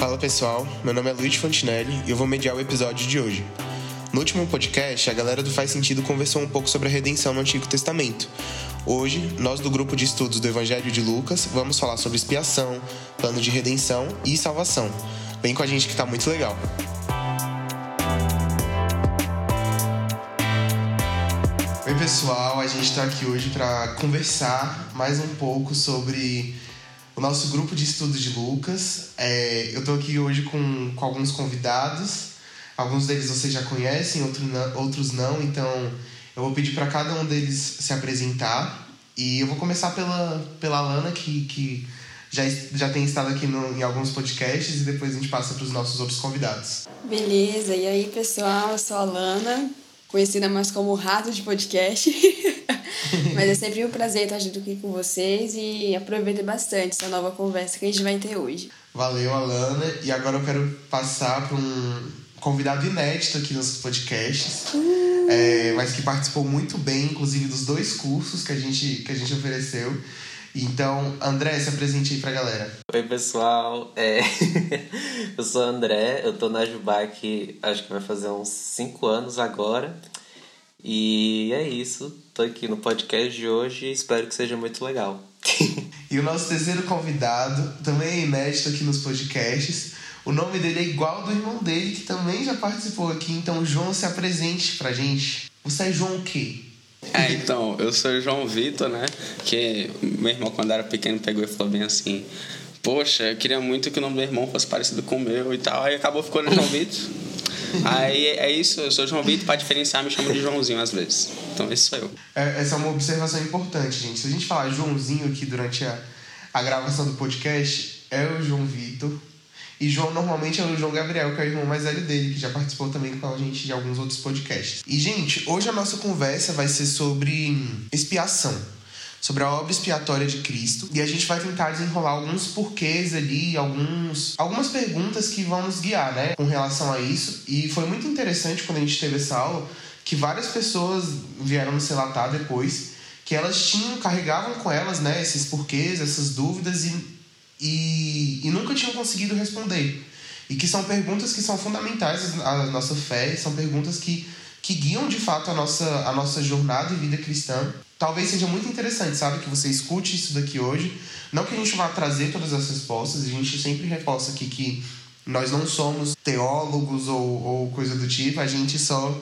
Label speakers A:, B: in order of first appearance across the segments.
A: Fala pessoal, meu nome é Luiz Fontinelli e eu vou mediar o episódio de hoje. No último podcast, a galera do Faz Sentido conversou um pouco sobre a redenção no Antigo Testamento. Hoje, nós do grupo de estudos do Evangelho de Lucas vamos falar sobre expiação, plano de redenção e salvação. Vem com a gente que tá muito legal. Oi pessoal, a gente está aqui hoje para conversar mais um pouco sobre o nosso grupo de estudos de Lucas. É, eu estou aqui hoje com, com alguns convidados. Alguns deles vocês já conhecem, outro não, outros não, então eu vou pedir para cada um deles se apresentar. E eu vou começar pela, pela Lana, que, que já, já tem estado aqui no, em alguns podcasts, e depois a gente passa para os nossos outros convidados.
B: Beleza, e aí pessoal, eu sou a Lana, conhecida mais como Rato de Podcast. Mas é sempre um prazer estar junto aqui com vocês e aproveitem bastante essa nova conversa que a gente vai ter hoje.
A: Valeu, Alana. E agora eu quero passar para um convidado inédito aqui nos podcasts, uh. é, mas que participou muito bem, inclusive, dos dois cursos que a gente, que a gente ofereceu. Então, André, se apresente aí pra galera.
C: Oi, pessoal. É... eu sou o André, eu tô na Jubac, acho que vai fazer uns 5 anos agora. E é isso. Tô aqui no podcast de hoje e espero que seja muito legal.
A: e o nosso terceiro convidado também é inédito aqui nos podcasts. O nome dele é igual ao do irmão dele, que também já participou aqui. Então, João, se apresente pra gente. Você é João o quê?
D: É, então, eu sou o João Vitor, né? Que meu irmão, quando era pequeno, pegou e falou bem assim: Poxa, eu queria muito que o nome do meu irmão fosse parecido com o meu e tal. Aí acabou ficando João Vitor. Aí é isso, eu sou João Vitor, para diferenciar, me chamo de Joãozinho às vezes. Então, esse sou eu.
A: É, essa é uma observação importante, gente. Se a gente falar Joãozinho aqui durante a, a gravação do podcast, é o João Vitor. E João normalmente é o João Gabriel, que é o irmão mais velho dele, que já participou também com a gente de alguns outros podcasts. E, gente, hoje a nossa conversa vai ser sobre expiação sobre a obra expiatória de Cristo e a gente vai tentar desenrolar alguns porquês ali, alguns, algumas perguntas que vão nos guiar, né, com relação a isso. E foi muito interessante quando a gente teve essa aula que várias pessoas vieram nos relatar depois que elas tinham, carregavam com elas, né, esses porquês, essas dúvidas e, e, e nunca tinham conseguido responder. E que são perguntas que são fundamentais à nossa fé, são perguntas que, que guiam de fato a nossa, a nossa jornada e vida cristã talvez seja muito interessante, sabe? Que você escute isso daqui hoje. Não que a gente vá trazer todas as respostas, a gente sempre reforça aqui que nós não somos teólogos ou, ou coisa do tipo, a gente só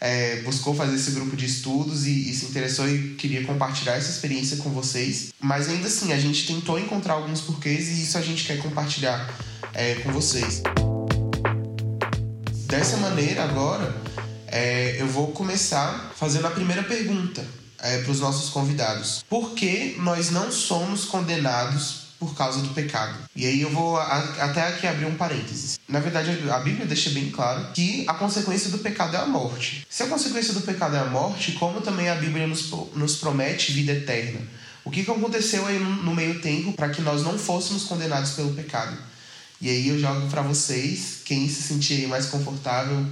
A: é, buscou fazer esse grupo de estudos e, e, se interessou e queria compartilhar essa experiência com vocês. Mas ainda assim, a gente tentou encontrar alguns porquês e isso a gente quer compartilhar é, com vocês. Dessa maneira, agora, é, eu vou começar fazendo a primeira pergunta é, para os nossos convidados. Por que nós não somos condenados por causa do pecado? E aí eu vou a, até aqui abrir um parênteses. Na verdade, a Bíblia deixa bem claro que a consequência do pecado é a morte. Se a consequência do pecado é a morte, como também a Bíblia nos, nos promete vida eterna? O que, que aconteceu aí no, meio tempo para que nós não fôssemos condenados pelo pecado? E aí eu jogo para vocês, quem se sentir mais confortável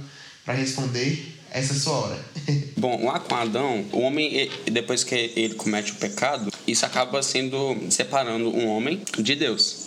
A: para responder, essa é a sua hora.
D: Bom, lá com Adão, o homem, depois que ele comete o pecado, isso acaba sendo separando um homem de Deus.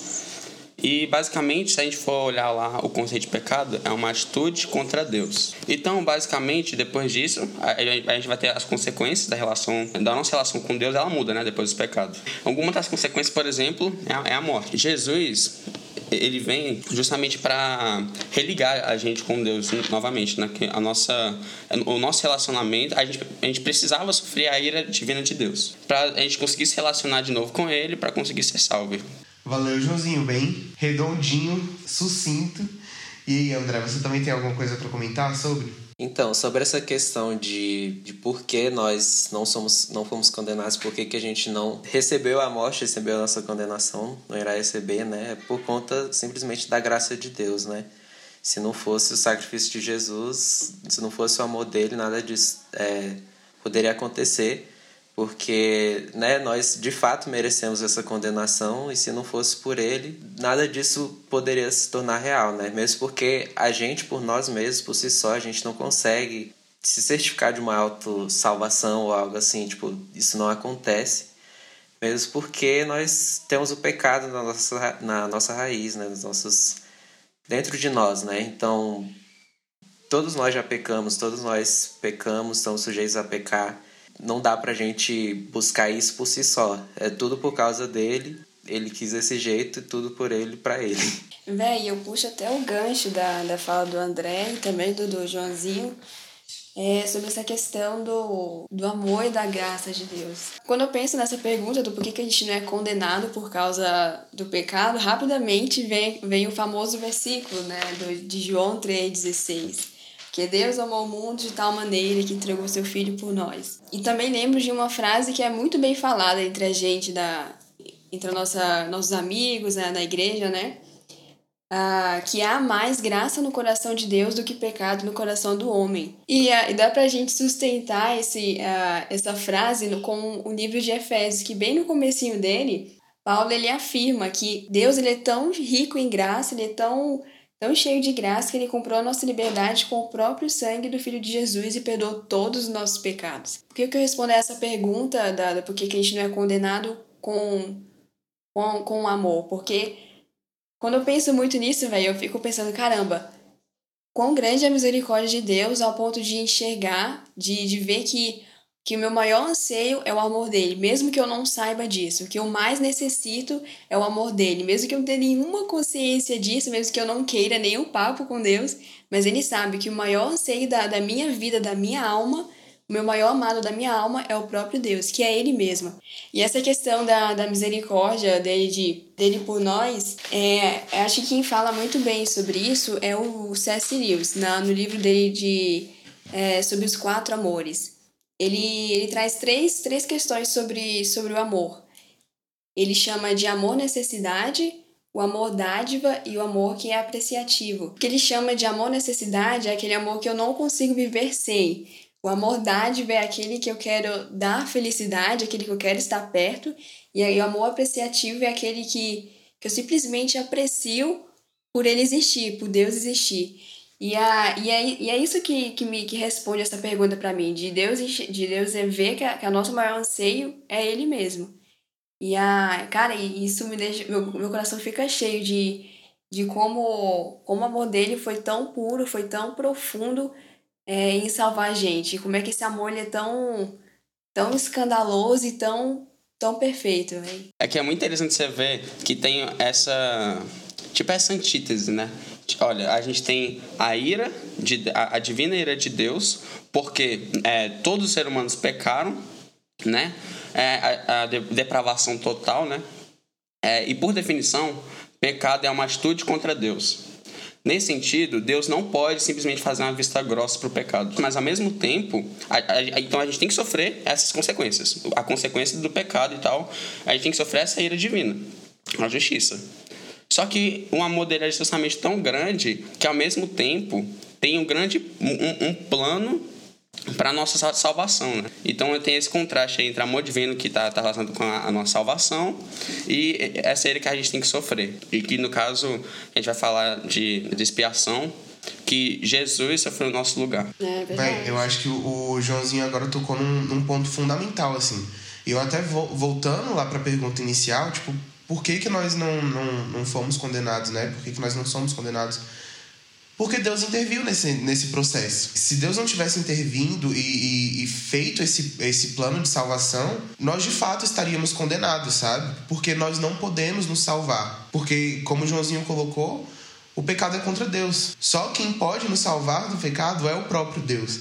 D: E basicamente, se a gente for olhar lá o conceito de pecado, é uma atitude contra Deus. Então, basicamente, depois disso, a gente vai ter as consequências da relação, da nossa relação com Deus, ela muda, né, depois do pecado. Algumas das consequências, por exemplo, é a é morte. Jesus, ele vem justamente para religar a gente com Deus novamente, né? A nossa, o nosso relacionamento, a gente, a gente precisava sofrer a ira divina de Deus para a gente conseguir se relacionar de novo com Ele, para conseguir ser salvo.
A: Valeu, Joãozinho, bem redondinho, sucinto. E André, você também tem alguma coisa para comentar sobre?
C: Então, sobre essa questão de, de por que nós não somos não fomos condenados, por que, que a gente não recebeu a morte, recebeu a nossa condenação, não irá receber, né? É por conta simplesmente da graça de Deus, né? Se não fosse o sacrifício de Jesus, se não fosse o amor dele, nada disso é, poderia acontecer porque né, nós de fato merecemos essa condenação e se não fosse por ele, nada disso poderia se tornar real, né? Mesmo porque a gente, por nós mesmos, por si só, a gente não consegue se certificar de uma autossalvação ou algo assim, tipo, isso não acontece. Mesmo porque nós temos o pecado na nossa, na nossa raiz, né? Nos nossos dentro de nós, né? Então, todos nós já pecamos, todos nós pecamos, estamos sujeitos a pecar. Não dá pra gente buscar isso por si só. É tudo por causa dele. Ele quis desse jeito e tudo por ele para ele.
B: Véi, eu puxo até o gancho da, da fala do André e também do, do Joãozinho é, sobre essa questão do, do amor e da graça de Deus. Quando eu penso nessa pergunta do porquê que a gente não é condenado por causa do pecado, rapidamente vem, vem o famoso versículo né, do, de João 3,16 que Deus amou o mundo de tal maneira que entregou seu filho por nós. E também lembro de uma frase que é muito bem falada entre a gente, da, entre a nossa, nossos amigos né, na igreja, né? Ah, que há mais graça no coração de Deus do que pecado no coração do homem. E, ah, e dá pra gente sustentar esse, ah, essa frase no, com o livro de Efésios, que bem no comecinho dele, Paulo ele afirma que Deus ele é tão rico em graça, ele é tão tão cheio de graça que ele comprou a nossa liberdade com o próprio sangue do Filho de Jesus e perdoou todos os nossos pecados. Por que, que eu respondo a essa pergunta, da por que, que a gente não é condenado com, com, com amor? Porque quando eu penso muito nisso, velho, eu fico pensando, caramba, quão grande é a misericórdia de Deus ao ponto de enxergar, de, de ver que que o meu maior anseio é o amor dele, mesmo que eu não saiba disso. O que eu mais necessito é o amor dele, mesmo que eu não tenha nenhuma consciência disso, mesmo que eu não queira nenhum papo com Deus, mas ele sabe que o maior anseio da, da minha vida, da minha alma, o meu maior amado da minha alma é o próprio Deus, que é Ele mesmo. E essa questão da, da misericórdia dele, de, dele por nós, é, acho que quem fala muito bem sobre isso é o C.S. Lewis, na, no livro dele de, é, sobre os quatro amores ele, ele traz três, três questões sobre, sobre o amor. Ele chama de amor necessidade, o amor dádiva e o amor que é apreciativo. O que ele chama de amor necessidade é aquele amor que eu não consigo viver sem. O amor dádiva é aquele que eu quero dar felicidade, aquele que eu quero estar perto. E aí o amor apreciativo é aquele que, que eu simplesmente aprecio por ele existir, por Deus existir. E, a, e, é, e é isso que, que me que responde essa pergunta para mim, de Deus, de Deus é ver que, que a nosso maior anseio é Ele mesmo. E a, cara, isso me deixa, meu, meu coração fica cheio de, de como, como o amor dele foi tão puro, foi tão profundo é, em salvar a gente. Como é que esse amor ele é tão, tão escandaloso e tão, tão perfeito, véio.
D: É que é muito interessante você ver que tem essa, tipo essa antítese, né? Olha, a gente tem a ira, de, a, a divina ira de Deus, porque é, todos os seres humanos pecaram, né? É, a, a depravação total, né? É, e por definição, pecado é uma atitude contra Deus. Nesse sentido, Deus não pode simplesmente fazer uma vista grossa para o pecado. Mas, ao mesmo tempo, a, a, então a gente tem que sofrer essas consequências. A consequência do pecado e tal, a gente tem que sofrer essa ira divina, a justiça. Só que o amor dele é justamente tão grande que ao mesmo tempo tem um grande um, um plano para nossa salvação, né? Então eu tenho esse contraste entre amor divino que está tá relacionado com a, a, nossa salvação e essa ele que a gente tem que sofrer. E que no caso a gente vai falar de, de expiação, que Jesus sofreu no nosso lugar.
B: É
A: Bem, eu acho que o, o Joãozinho agora tocou num, num ponto fundamental, assim. E eu até vou, voltando lá para a pergunta inicial, tipo, por que, que nós não, não, não fomos condenados, né? Por que, que nós não somos condenados? Porque Deus interviu nesse, nesse processo. Se Deus não tivesse intervindo e, e, e, feito esse, esse plano de salvação, nós de fato estaríamos condenados, sabe? Porque nós não podemos nos salvar. Porque, como Joãozinho colocou, o pecado é contra Deus. Só quem pode nos salvar do pecado é o próprio Deus.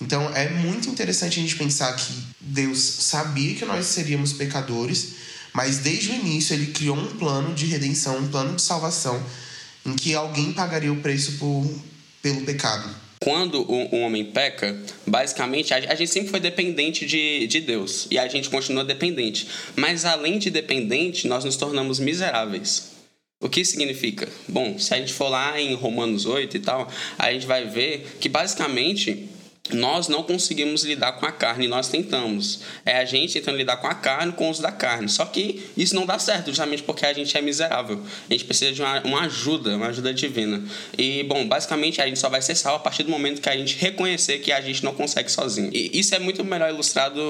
A: Então é muito interessante a gente pensar que Deus sabia que nós seríamos pecadores mas desde o início ele criou um plano de redenção, um plano de salvação, em que alguém pagaria o preço por, pelo pecado.
D: Quando o, o homem peca, basicamente a, a, gente sempre foi dependente de, de Deus e a gente continua dependente. Mas além de dependente, nós nos tornamos miseráveis. O que significa? Bom, se a gente for lá em Romanos 8 e tal, a gente vai ver que basicamente nós não conseguimos lidar com a carne, nós tentamos. É a gente tentando lidar com a carne, com os da carne. Só que isso não dá certo, justamente porque a gente é miserável. A gente precisa de uma, uma ajuda, uma ajuda divina. E, bom, basicamente a gente só vai ser salvo a partir do momento que a gente reconhecer que a gente não consegue sozinho. E isso é muito melhor ilustrado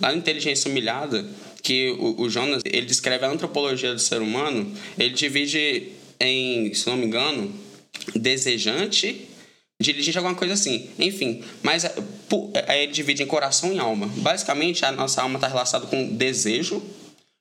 D: lá Inteligência Humilhada, que o, o Jonas, ele descreve a antropologia do ser humano, ele divide em, se não me engano, desejante, diligente, alguma coisa assim. Enfim, mas é, aí ele divide em coração e alma. Basicamente, a nossa alma está relacionada com desejo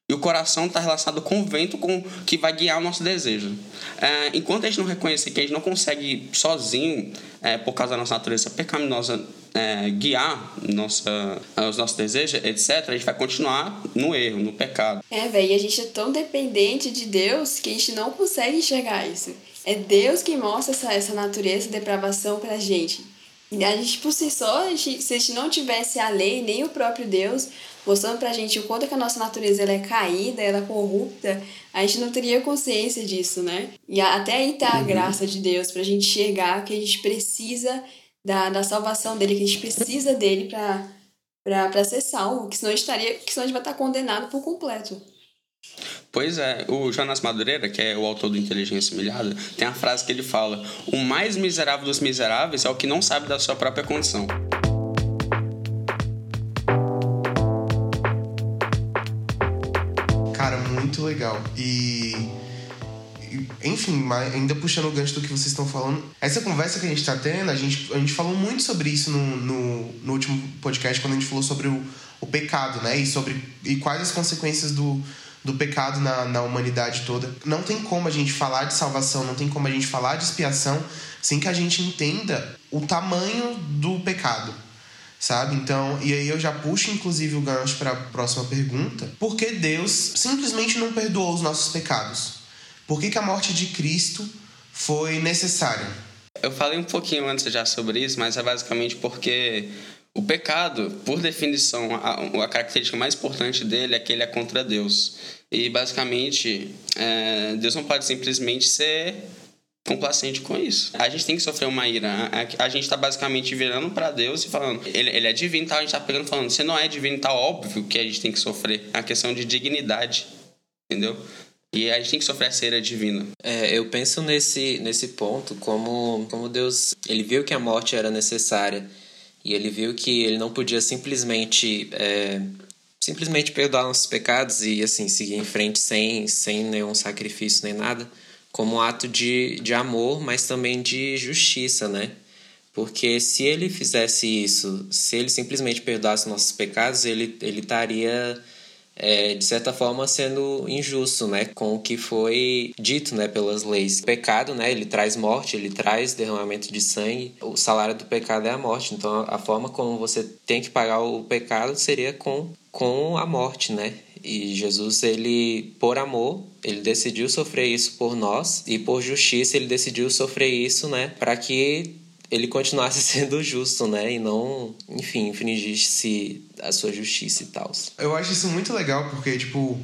D: e o coração está relacionado com o vento com, que vai guiar o nosso desejo. É, enquanto a gente não reconhecer que a gente não consegue sozinho, é, por causa da nossa natureza pecaminosa, é, guiar nossa, os nossos desejos, etc., a gente vai continuar no erro, no pecado.
B: É, velho, a gente é tão dependente de Deus que a gente não consegue enxergar isso. É Deus que mostra essa, essa natureza de depravação pra gente. E a gente, por si só, a gente, se a gente não tivesse a lei, nem o próprio Deus, mostrando pra gente o quanto que a nossa natureza ela é caída, ela é corrupta, a gente não teria consciência disso, né? E até aí tá a uhum. graça de Deus pra gente enxergar que a gente precisa da, da salvação dele, que a gente precisa dele pra, pra, pra ser salvo, que senão a gente, estaria, que senão a gente vai estar condenado por completo.
D: Pois é, o Jonas Madureira, que é o autor do Inteligência Humilhada, tem a frase que ele fala: O mais miserável dos miseráveis é o que não sabe da sua própria condição.
A: Cara, muito legal. E. Enfim, ainda puxando o gancho do que vocês estão falando, essa conversa que a gente está tendo, a gente, a gente falou muito sobre isso no, no, no último podcast, quando a gente falou sobre o, o pecado, né? E sobre e quais as consequências do, do pecado na, na humanidade toda. Não tem como a gente falar de salvação, não tem como a gente falar de expiação sem que a gente entenda o tamanho do pecado. Sabe? Então, e aí eu já puxo inclusive o gancho para a próxima pergunta. Por que Deus simplesmente não perdoou os nossos pecados? Por que, que a morte de Cristo foi necessária?
D: Eu falei um pouquinho antes já sobre isso, mas é basicamente porque o pecado, por definição, a, a, característica mais importante dele é que ele é contra Deus. E, basicamente, é, Deus não pode simplesmente ser complacente com isso. A gente tem que sofrer uma ira. A, a gente está basicamente virando para Deus e falando, ele, ele é divino, tá? a gente está pegando falando, você não é divino, tá óbvio que a gente tem que sofrer. A questão de dignidade, entendeu? E a gente tem que sofrer essa ira divina.
C: É, eu penso nesse, nesse ponto como, como Deus, ele viu que a morte era necessária e ele viu que ele não podia simplesmente é, simplesmente perdoar nossos pecados e assim seguir em frente sem, sem nenhum sacrifício nem nada, como um ato de, de amor, mas também de justiça, né? Porque se ele fizesse isso, se ele simplesmente perdoasse nossos pecados, ele, ele estaria é, de certa forma sendo injusto, né, com o que foi dito, né, pelas leis. O pecado, né, ele traz morte, ele traz derramamento de sangue. O salário do pecado é a morte. Então, a forma como você tem que pagar o pecado seria com com a morte, né? E Jesus, ele, por amor, ele decidiu sofrer isso por nós e por justiça ele decidiu sofrer isso, né, para que ele continuasse sendo justo, né? E não, enfim, infringisse a sua justiça e tal.
A: Eu acho isso muito legal, porque, tipo,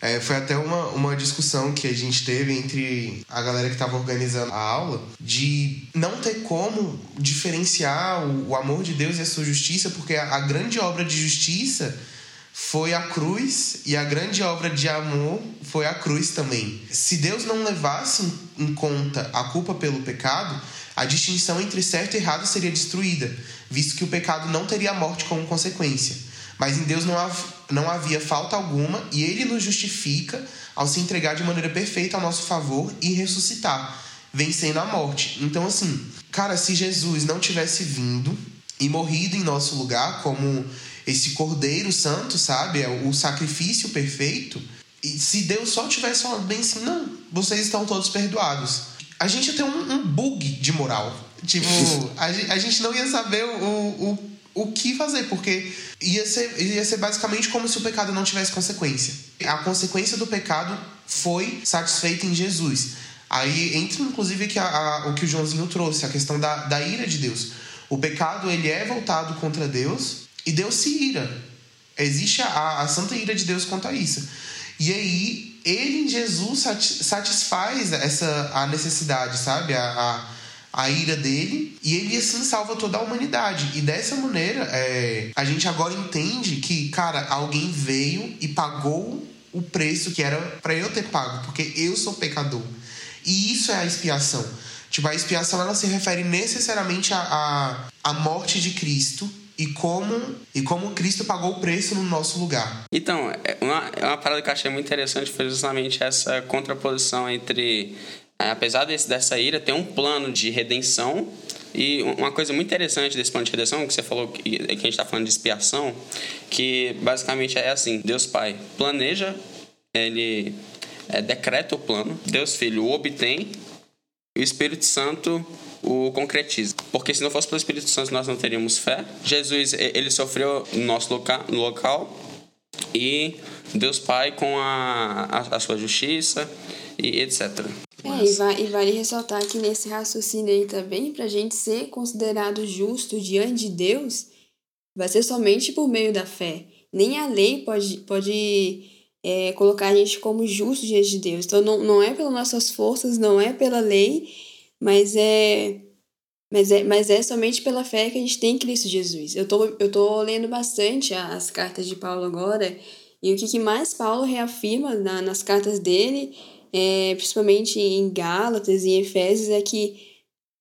A: é, foi até uma, uma discussão que a gente teve entre a galera que estava organizando a aula de não ter como diferenciar o, o, amor de Deus e a sua justiça, porque a, a grande obra de justiça foi a cruz e a grande obra de amor foi a cruz também. Se Deus não levasse em conta a culpa pelo pecado, a distinção entre certo e errado seria destruída, visto que o pecado não teria a morte como consequência. Mas em Deus não, não havia falta alguma e ele nos justifica ao se entregar de maneira perfeita ao nosso favor e ressuscitar, vencendo a morte. Então, assim, cara, se Jesus não tivesse vindo e morrido em nosso lugar como esse Cordeiro Santo, sabe? É o sacrifício perfeito. E se Deus só tivesse falado bem assim, não, vocês estão todos perdoados a gente tem um, um bug de moral. Tipo, a, a, gente não ia saber o, o, o que fazer, porque ia ser, ia ser basicamente como se o pecado não tivesse consequência. A consequência do pecado foi satisfeita em Jesus. Aí entra, inclusive, que a, a, o que o Joãozinho trouxe, a questão da, da ira de Deus. O pecado ele é voltado contra Deus e Deus se ira. Existe a, a santa ira de Deus quanto a isso. E aí ele em Jesus satisfaz essa a necessidade, sabe? A, a, a, ira dele. E ele assim salva toda a humanidade. E dessa maneira, é, a gente agora entende que, cara, alguém veio e pagou o preço que era para eu ter pago, porque eu sou pecador. E isso é a expiação. Tipo, a expiação ela se refere necessariamente à, à, à morte de Cristo e como e como Cristo pagou o preço no nosso lugar.
D: Então, é uma, é uma parada que eu achei muito interessante foi justamente essa contraposição entre apesar desse, dessa ira, tem um plano de redenção. E uma coisa muito interessante desse plano de redenção, que você falou que, que a gente está falando de expiação, que basicamente é assim: Deus Pai planeja, ele é, decreta o plano, Deus Filho o obtém, e o Espírito Santo o concretiza. Porque se não fosse pelo Espírito Santo nós não teríamos fé. Jesus ele sofreu no nosso local, no local e Deus Pai com a, a, a sua justiça e etc.
B: É, e, vai, e vale ressaltar que nesse raciocínio aí também, para a gente ser considerado justo diante de Deus, vai ser somente por meio da fé. Nem a lei pode, pode é, colocar a gente como justo diante de Deus. Então não, não é pelas nossas forças, não é pela lei, mas é, mas é, mas é somente pela fé que a gente tem em Cristo Jesus. Eu tô, eu tô lendo bastante as cartas de Paulo agora, e o que, que mais Paulo reafirma na, nas cartas dele, é, principalmente em Gálatas e Efésios, é que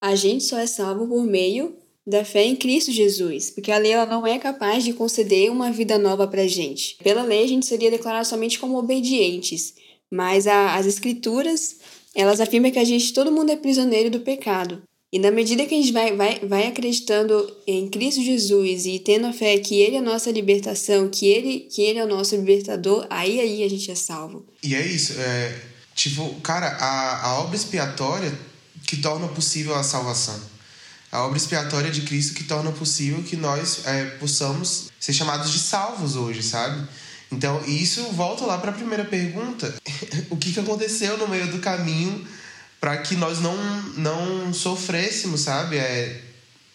B: a gente só é salvo por meio da fé em Cristo Jesus, porque a lei ela não é capaz de conceder uma vida nova para gente. Pela lei, a gente seria declarado somente como obedientes, mas a, as escrituras elas afirmam que a gente, todo mundo é prisioneiro do pecado. E na medida que a gente vai, vai, vai acreditando em Cristo Jesus e tendo a fé que Ele é a nossa libertação, que Ele, que ele é o nosso libertador, aí aí a gente é salvo.
A: E é isso. É, tipo, cara, a, a obra expiatória que torna possível a salvação. A obra expiatória de Cristo que torna possível que nós é, possamos ser chamados de salvos hoje, sabe? Então, isso volta lá para a primeira pergunta. o que, que aconteceu no meio do caminho para que nós não, não sofrêssemos, sabe? É,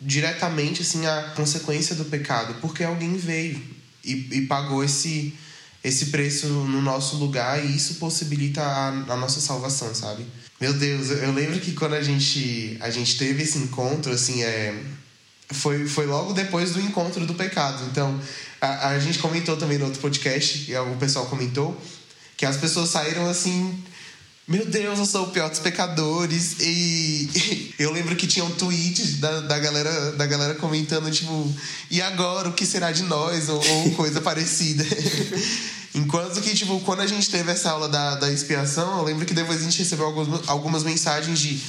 A: diretamente assim a consequência do pecado, porque alguém veio e, e pagou esse, esse preço no nosso lugar e isso possibilita a, a nossa salvação, sabe? Meu Deus, eu lembro que quando a gente, a gente teve esse encontro, assim, é, foi, foi logo depois do encontro do pecado. Então, a, a gente comentou também no outro podcast, e o pessoal comentou, que as pessoas saíram assim. Meu Deus, eu sou o pior dos pecadores. E eu lembro que tinha um tweet da, da, galera, da galera comentando, tipo, e agora o que será de nós? Ou, ou coisa parecida. Enquanto que, tipo, quando a gente teve essa aula da, da expiação, eu lembro que depois a gente recebeu algumas, algumas mensagens de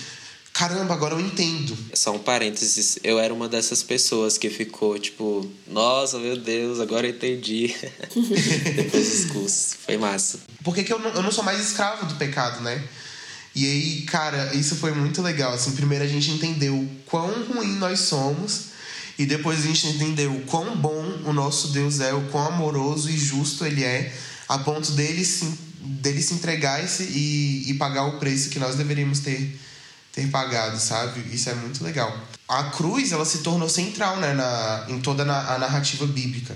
A: caramba, agora eu entendo.
C: Só um parênteses, eu era uma dessas pessoas que ficou tipo, nossa, meu Deus, agora eu entendi. Depois dos cursos. Foi massa.
A: Por que, eu, não, eu não sou mais escravo do pecado, né? E aí, cara, isso foi muito legal. Assim, primeiro a gente entendeu quão ruim nós somos. E depois a gente entendeu o quão bom o nosso Deus é, o quão amoroso e justo ele é, a ponto dele se, dele se entregar e, e pagar o preço que nós deveríamos ter ter pagado, sabe? Isso é muito legal. A cruz, ela se tornou central, né, na, em toda a narrativa bíblica.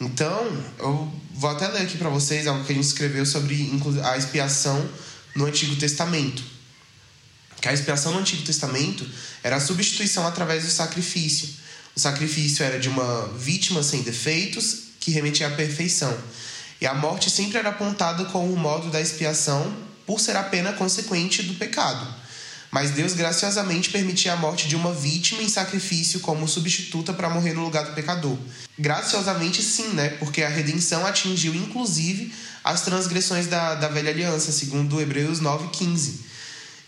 A: Então, eu vou até ler aqui para vocês algo que a gente escreveu sobre a expiação no Antigo Testamento. Que a expiação no Antigo Testamento era a substituição através do sacrifício. O sacrifício era de uma vítima sem defeitos que remetia à perfeição. E a morte sempre era apontada como o modo da expiação por ser a pena consequente do pecado. Mas Deus graciosamente permitia a morte de uma vítima em sacrifício como substituta para morrer no lugar do pecador. Graciosamente, sim, né? Porque a redenção atingiu inclusive as transgressões da, da velha aliança, segundo Hebreus 9,15.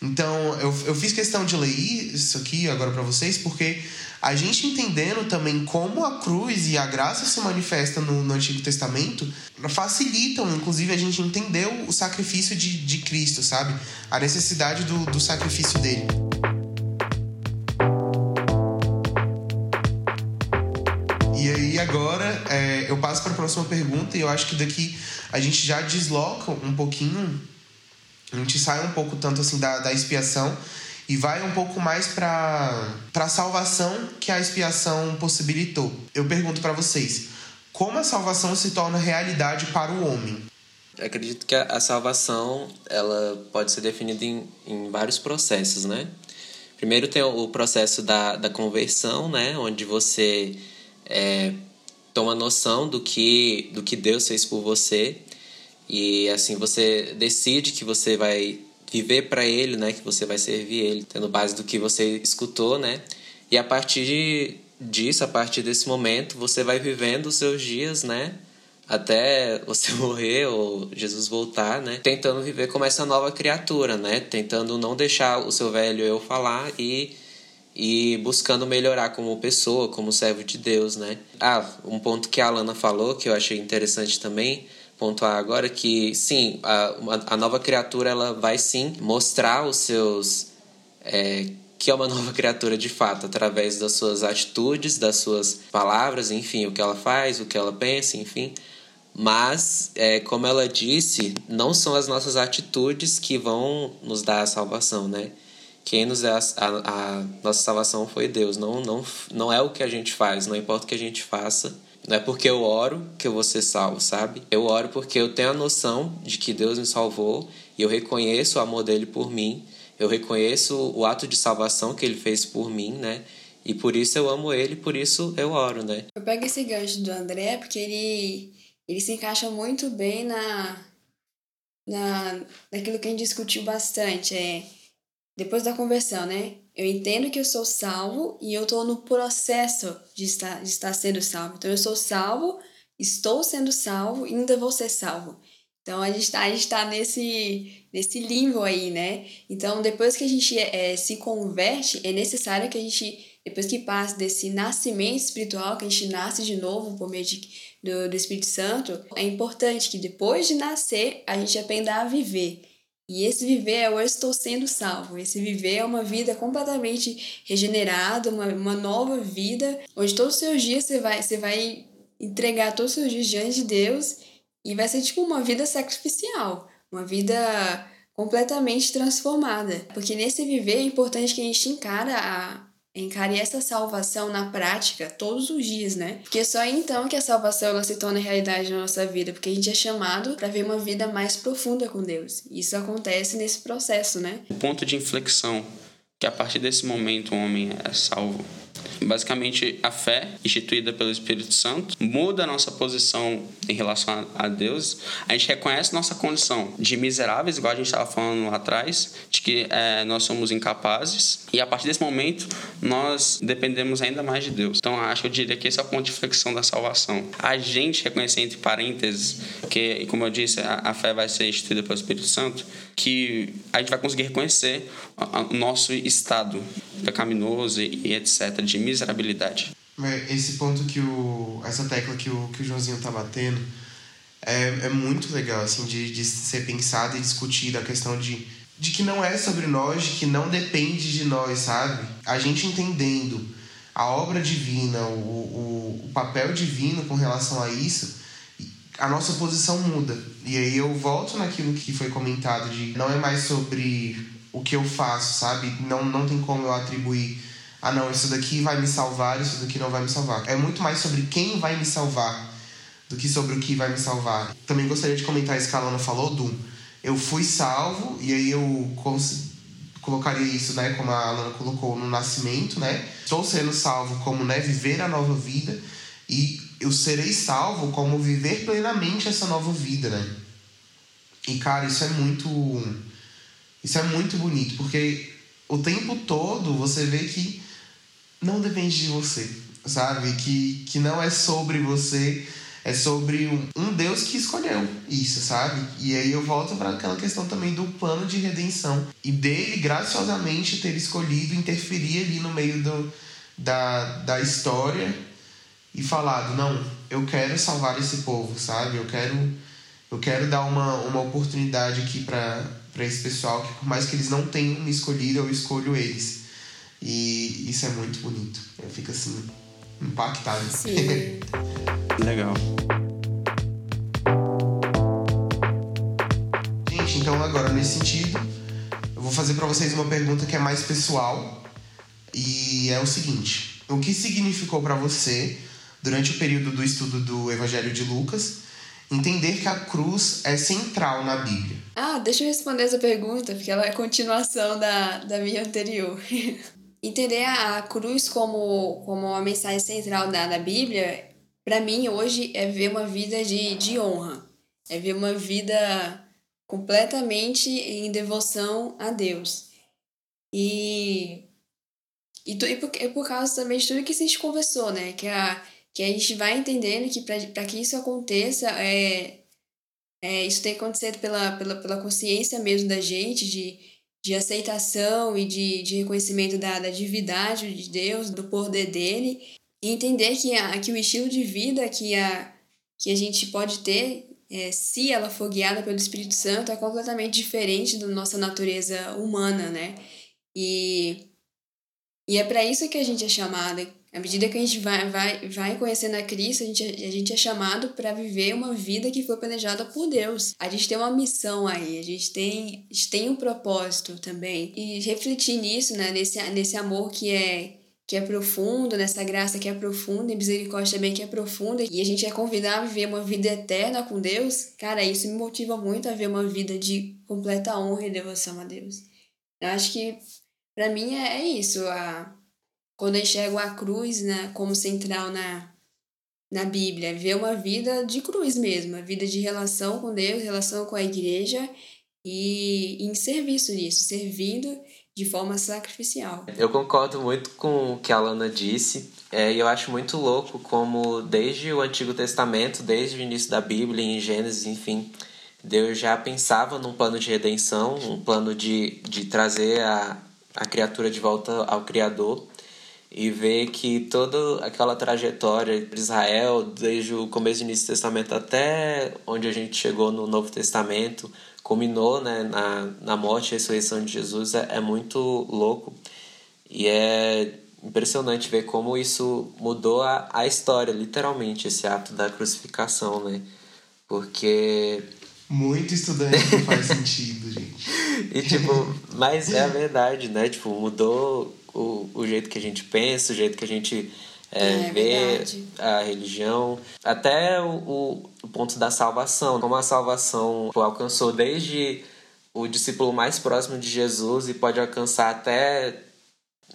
A: Então, eu, eu fiz questão de ler isso aqui agora para vocês, porque a gente entendendo também como a cruz e a graça se manifestam no, no, Antigo Testamento facilitam, inclusive, a gente entender o sacrifício de, de Cristo, sabe? A necessidade do, do sacrifício dele. E aí, agora, é, eu passo para a próxima pergunta e eu acho que daqui a gente já desloca um pouquinho, a gente sai um pouco tanto assim da, da expiação e vai um pouco mais para a salvação que a expiação possibilitou. Eu pergunto para vocês, como a salvação se torna realidade para o homem?
C: Eu acredito que a, salvação ela pode ser definida em, em vários processos, né? Primeiro tem o processo da, da conversão, né? Onde você é, toma noção do que, do que Deus fez por você e assim você decide que você vai viver para ele, né, que você vai servir ele, tendo base do que você escutou, né? E a partir disso, a partir desse momento, você vai vivendo os seus dias, né, até você morrer ou Jesus voltar, né? Tentando viver como essa nova criatura, né? Tentando não deixar o seu velho eu falar e e buscando melhorar como pessoa, como servo de Deus, né? Ah, um ponto que a Alana falou que eu achei interessante também pontuar agora que sim, a, a nova criatura ela vai sim mostrar os seus é, que é uma nova criatura de fato, através das suas atitudes, das suas palavras, enfim, o que ela faz, o que ela pensa, enfim. Mas, é, como ela disse, não são as nossas atitudes que vão nos dar a salvação, né? Quem nos dá a, a, a nossa salvação foi Deus, não, não, não é o que a gente faz, não importa o que a gente faça. Não é porque eu oro que eu vou ser salvo, sabe? Eu oro porque eu tenho a noção de que Deus me salvou e eu reconheço o amor dele por mim eu reconheço o ato de salvação que ele fez por mim, né? E por isso eu amo ele, por isso eu oro, né?
B: Eu pego esse gancho do André porque ele, ele se encaixa muito bem na, na naquilo que a gente discutiu bastante. É, depois da conversão, né? Eu entendo que eu sou salvo e eu estou no processo de estar, de estar sendo salvo. Então eu sou salvo, estou sendo salvo e ainda vou ser salvo. Então a gente está tá nesse, nesse limbo aí, né? Então depois que a gente é, se converte, é necessário que a gente, depois que passa desse nascimento espiritual, que a gente nasce de novo por meio de, do, do Espírito Santo, é importante que depois de nascer a gente aprenda a viver. E esse viver é eu estou sendo salvo. Esse viver é uma vida completamente regenerada, uma, uma nova vida, onde todos os seus dias você vai, você vai entregar todos os seus dias diante de Deus e vai ser tipo uma vida sacrificial, uma vida completamente transformada. Porque nesse viver é importante que a gente encara a, encare essa salvação na prática todos os dias, né? Porque só então que a salvação ela se torna realidade na nossa vida, porque a gente é chamado para ver uma vida mais profunda com Deus. Isso acontece nesse processo, né?
D: O ponto de inflexão que a partir desse momento o homem é salvo Basicamente, a fé instituída pelo Espírito Santo muda a nossa posição em relação a Deus. A gente reconhece nossa condição de miseráveis, igual a gente estava falando lá atrás, de que é, nós somos incapazes. E a partir desse momento, nós dependemos ainda mais de Deus. Então, acho que eu diria que esse é o ponto de flexão da salvação. A gente reconhecer, entre parênteses, que, como eu disse, a, a fé vai ser instituída pelo Espírito Santo, que a gente vai conseguir reconhecer o nosso estado pecaminoso e, e etc., de miserabilidade.
A: Esse ponto que o. essa tecla que o, que o Joãozinho tá batendo é, é muito legal, assim, de, de ser pensada e discutida a questão de, de que não é sobre nós, de que não depende de nós, sabe? A gente entendendo a obra divina, o, o, o papel divino com relação a isso, a nossa posição muda. E aí eu volto naquilo que foi comentado de não é mais sobre o que eu faço, sabe? Não, não tem como eu atribuir, ah não, isso daqui vai me salvar, isso daqui não vai me salvar. É muito mais sobre quem vai me salvar do que sobre o que vai me salvar. Também gostaria de comentar isso que a Alana falou do eu fui salvo e aí eu colocaria isso, né, como a Alana colocou no nascimento, né? Estou sendo salvo como, né, viver a nova vida e eu serei salvo como viver plenamente essa nova vida, né? E cara, isso é muito isso é muito bonito, porque o tempo todo você vê que não depende de você, sabe? Que, que não é sobre você, é sobre um, um Deus que escolheu isso, sabe? E aí eu volto para aquela questão também do plano de redenção e dele graciosamente ter escolhido interferir ali no meio do, da, da história e falado: não, eu quero salvar esse povo, sabe? Eu quero, eu quero dar uma, uma oportunidade aqui para esse pessoal que por mais que eles não tenham me escolhido, eu escolho eles. E isso é muito bonito. Eu fico assim impactado.
B: Sim.
D: Legal.
A: Gente, então agora nesse sentido, eu vou fazer para vocês uma pergunta que é mais pessoal e é o seguinte: o que significou para você durante o período do estudo do Evangelho de Lucas entender que a cruz é central na Bíblia?
B: Ah, deixa eu responder essa pergunta, porque ela é continuação da, da minha anterior. entender a cruz como, como uma mensagem central da, da Bíblia, para mim hoje é ver uma vida de, de honra, é ver uma vida completamente em devoção a Deus. E, e, e, por, por causa também de tudo que a gente conversou, né? Que a, que a gente vai entendendo que para que isso aconteça, é, é, isso tem que acontecer pela, pela, pela consciência mesmo da gente, de, de aceitação e de, de reconhecimento da, da divindade de Deus, do poder dele, e entender que, a, que o estilo de vida que a, que a gente pode ter, é, se ela for guiada pelo Espírito Santo, é completamente diferente da nossa natureza humana, né? E, e é para isso que a gente é chamada, à medida que a gente vai, vai, vai conhecendo a Cristo, a gente, a gente é chamado para viver uma vida que foi planejada por Deus. A gente tem uma missão aí, a gente tem, a gente tem um propósito também. E refletir nisso, né, nesse, nesse amor que é que é profundo, nessa graça que é profunda, e misericórdia também que é profunda, e a gente é convidado a viver uma vida eterna com Deus, cara, isso me motiva muito a ver uma vida de completa honra e devoção a Deus. Eu acho que, para mim, é, é isso. A, quando eu enxergo a cruz né, como central na, na Bíblia, ver uma vida de cruz mesmo, uma vida de relação com Deus, relação com a igreja e, em serviço nisso, servindo de forma sacrificial.
C: Eu concordo muito com o que a Lana disse, é, eu acho muito louco como desde o Antigo Testamento, desde o início da Bíblia, em Gênesis, enfim, Deus já pensava num plano de redenção, um plano de, de trazer a, a criatura de volta ao Criador e ver que toda aquela trajetória de Israel, desde o começo do início do Testamento até onde a gente chegou no Novo Testamento, culminou né, na, na morte e ressurreição de Jesus, é, é muito louco. E é impressionante ver como isso mudou a, a história, literalmente, esse ato da crucificação, né? Porque.
A: Muito estudante não faz sentido, gente.
C: e tipo, mas é a verdade, né? Tipo, mudou o, o jeito que a gente pensa, o jeito que a gente é, é, vê verdade. a religião, até o, o ponto da salvação, como a salvação alcançou desde o discípulo mais próximo de Jesus e pode alcançar até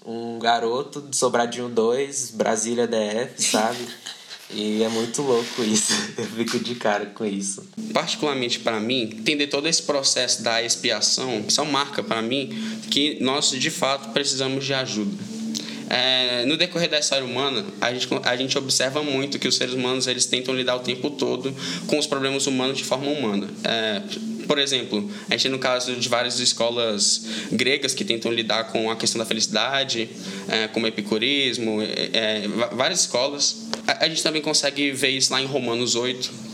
C: um garoto de Sobradinho 2, Brasília DF, sabe? E é muito louco isso. Eu fico de cara com isso.
D: Particularmente para mim, entender todo esse processo da expiação, isso é marca para mim que nós de fato precisamos de ajuda. É, no decorrer da história humana, a gente, a gente observa muito que os seres humanos eles tentam lidar o tempo todo com os problemas humanos de forma humana. É, por exemplo, a gente tem no caso de várias escolas gregas que tentam lidar com a questão da felicidade, é, como epicurismo, é, é várias escolas. A, gente também consegue ver isso lá em Romanos 8,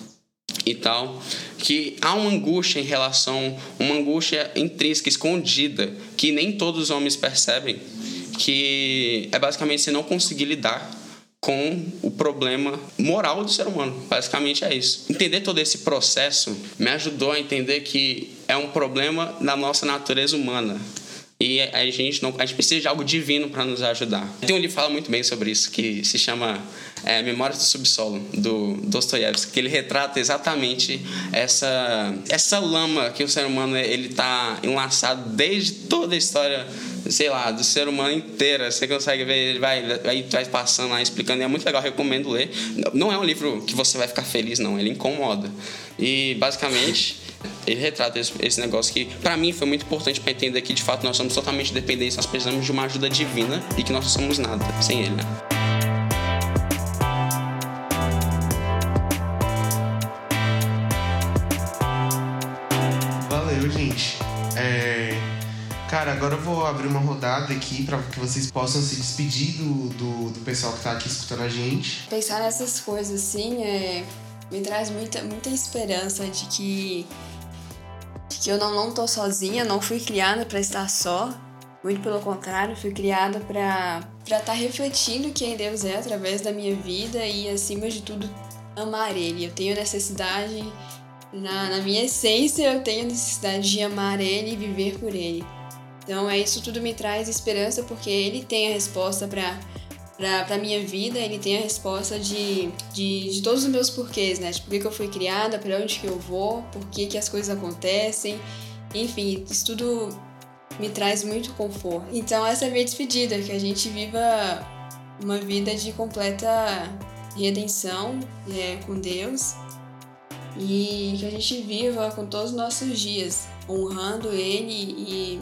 D: e tal, que há uma angústia em relação, uma angústia intrínseca, escondida, que nem todos os homens percebem, que é basicamente você não conseguir lidar com o problema moral do ser humano. Basicamente é isso. Entender todo esse processo me ajudou a entender que é um problema na nossa natureza humana. E a gente, não, a gente precisa de algo divino para nos ajudar. Tem um livro que fala muito bem sobre isso, que se chama é, Memórias do Subsolo, do Dostoiévski, que ele retrata exatamente essa, essa lama que o ser humano ele está enlaçado desde toda a história sei lá, do ser humano inteira. Você consegue ver, ele vai, aí vai passando lá, explicando. E é muito legal, recomendo ler. Não é um livro que você vai ficar feliz, não. Ele incomoda. E, basicamente, ele retrata esse, esse negócio que, para mim, foi muito importante para entender que, de fato, nós somos totalmente dependentes. Nós precisamos de uma ajuda divina e que nós não somos nada sem ele, né?
A: Valeu, gente. É Cara, agora eu vou abrir uma rodada aqui para que vocês possam se despedir do, do, do, pessoal que tá aqui escutando a gente.
B: Pensar nessas coisas assim é, me traz muita, muita esperança de que, de que eu não, não tô sozinha, não fui criada para estar só. Muito pelo contrário, fui criada para estar tá refletindo quem Deus é através da minha vida e, acima de tudo, amar Ele. Eu tenho necessidade, na, na minha essência, eu tenho necessidade de amar Ele e viver por Ele. Então, é isso tudo me traz esperança porque ele tem a resposta para para minha vida, ele tem a resposta de, de, de, todos os meus porquês, né? De por que, que eu fui criada, para onde que eu vou, por que, que as coisas acontecem. Enfim, isso tudo me traz muito conforto. Então, essa é a minha despedida, que a gente viva uma vida de completa redenção né, com Deus e que a gente viva com todos os nossos dias, honrando Ele e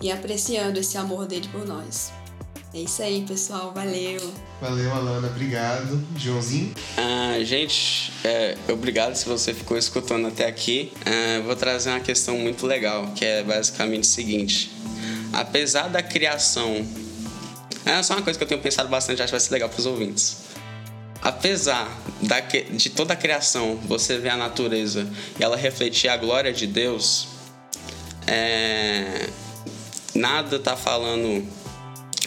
B: e apreciando esse amor dele por nós. É isso aí, pessoal. Valeu.
A: Valeu, Alana. Obrigado. Joãozinho?
D: Ah, gente, é, obrigado se você ficou escutando até aqui. Ah, vou trazer uma questão muito legal, que é basicamente o seguinte. Apesar da criação... É só uma coisa que eu tenho pensado bastante, acho que vai ser legal para os ouvintes. Apesar da, de toda a criação, você ver a natureza e ela refletir a glória de Deus, é, nada tá falando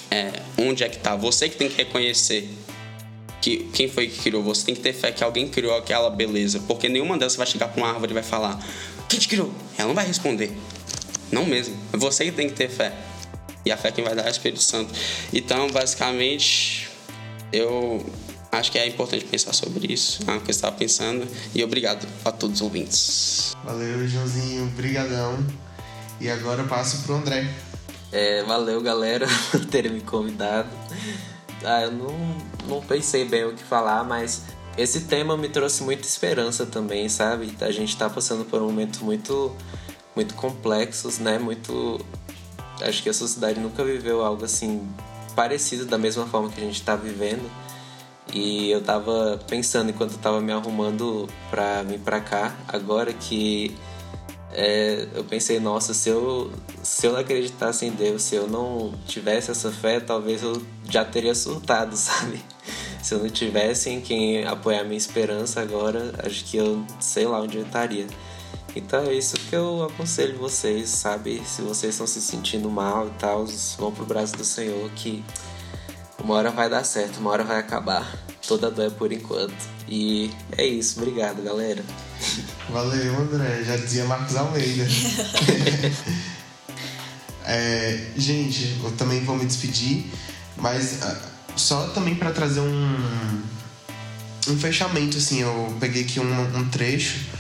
D: é, onde é que tá. Você que tem que reconhecer que quem foi que criou. Você tem que ter fé que alguém criou aquela beleza. Porque nenhuma delas vai chegar pra uma árvore e vai falar: Quem te criou? Ela não vai responder. Não mesmo. É você que tem que ter fé. E a fé quem vai dar é o Espírito Santo. Então, basicamente, eu acho que é importante pensar sobre isso. É que eu estava pensando. E obrigado a todos os ouvintes.
A: Valeu, Joãozinho. Obrigadão. E agora eu passo pro André.
C: É, valeu, galera, por terem me convidado. Ah, eu não, não pensei bem o que falar, mas esse tema me trouxe muita esperança também, sabe? A gente está passando por um momento muito, muito complexos, né? Muito. Acho que a sociedade nunca viveu algo assim parecido da mesma forma que a gente está vivendo. E eu tava pensando enquanto eu tava me arrumando para vir para cá, agora que é, eu pensei, nossa, se eu, se eu não acreditasse em Deus, se eu não tivesse essa fé, talvez eu já teria surtado, sabe? Se eu não tivesse em quem apoiar minha esperança agora, acho que eu sei lá onde eu estaria. Então é isso que eu aconselho vocês, sabe? Se vocês estão se sentindo mal e tal, vão pro braço do Senhor que uma hora vai dar certo, uma hora vai acabar. Toda dor é por enquanto. E é isso, obrigado, galera.
A: Valeu, André. Já dizia Marcos Almeida. é, gente, eu também vou me despedir, mas uh, só também para trazer um, um fechamento, assim, eu peguei aqui um, um trecho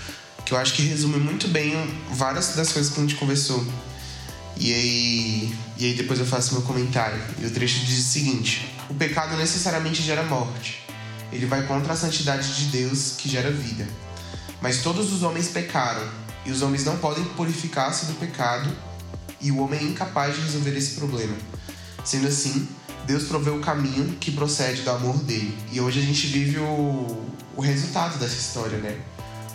A: que eu acho que resume muito bem várias das coisas que a gente conversou. E aí, e aí depois eu faço meu comentário. E o trecho diz o seguinte: O pecado necessariamente gera morte. Ele vai contra a santidade de Deus que gera vida. Mas todos os homens pecaram, e os homens não podem purificar-se do pecado, e o homem é incapaz de resolver esse problema. Sendo assim, Deus proveu o caminho que procede do amor dele. E hoje a gente vive o, o resultado dessa história, né?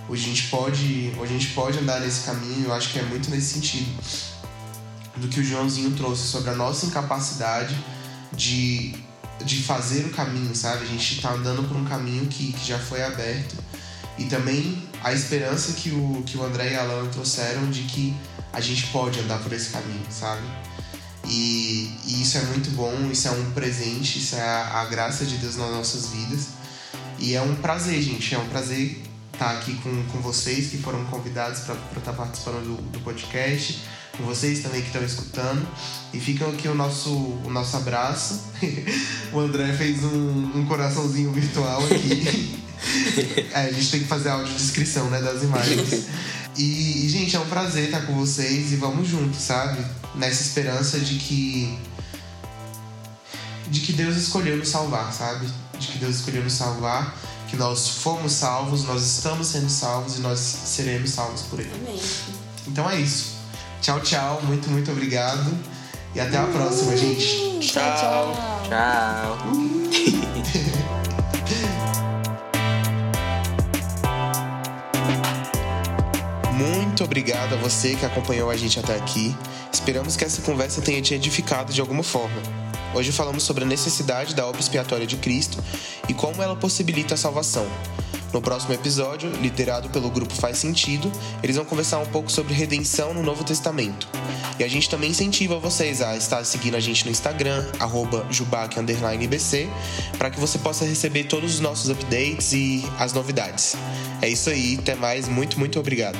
A: Hoje a, gente pode, hoje a gente pode andar nesse caminho, eu acho que é muito nesse sentido do que o Joãozinho trouxe sobre a nossa incapacidade de, de fazer o caminho, sabe? A gente está andando por um caminho que, que já foi aberto e também a esperança que o, que o André e a Alana trouxeram de que a gente pode andar por esse caminho, sabe? E, e isso é muito bom, isso é um presente, isso é a, a, graça de Deus nas nossas vidas. E é um prazer, gente, é um prazer estar aqui com, com vocês que foram convidados para estar participando do, do podcast, com vocês também que estão escutando. E fica aqui o nosso, o nosso abraço. o André fez um, um coraçãozinho virtual aqui. é, a gente tem que fazer a audiodescrição né, das imagens. E, gente, é um prazer estar com vocês e vamos juntos, sabe? Nessa esperança de que. de que Deus escolheu nos salvar, sabe? De que Deus escolheu nos salvar, que nós fomos salvos, nós estamos sendo salvos e nós seremos salvos por Ele.
B: Amém.
A: Então é isso. Tchau, tchau. Muito, muito obrigado. E até a próxima, gente.
B: Tchau, tchau.
C: Tchau.
A: Muito obrigado a você que acompanhou a gente até aqui. Esperamos que essa conversa tenha te edificado de alguma forma. Hoje falamos sobre a necessidade da obra expiatória de Cristo e como ela possibilita a salvação. No próximo episódio, liderado pelo grupo Faz Sentido, eles vão conversar um pouco sobre redenção no Novo Testamento. E a gente também incentiva vocês a estar seguindo a gente no Instagram, jubac_ibc, para que você possa receber todos os nossos updates e as novidades. É isso aí, até mais, muito, muito obrigado.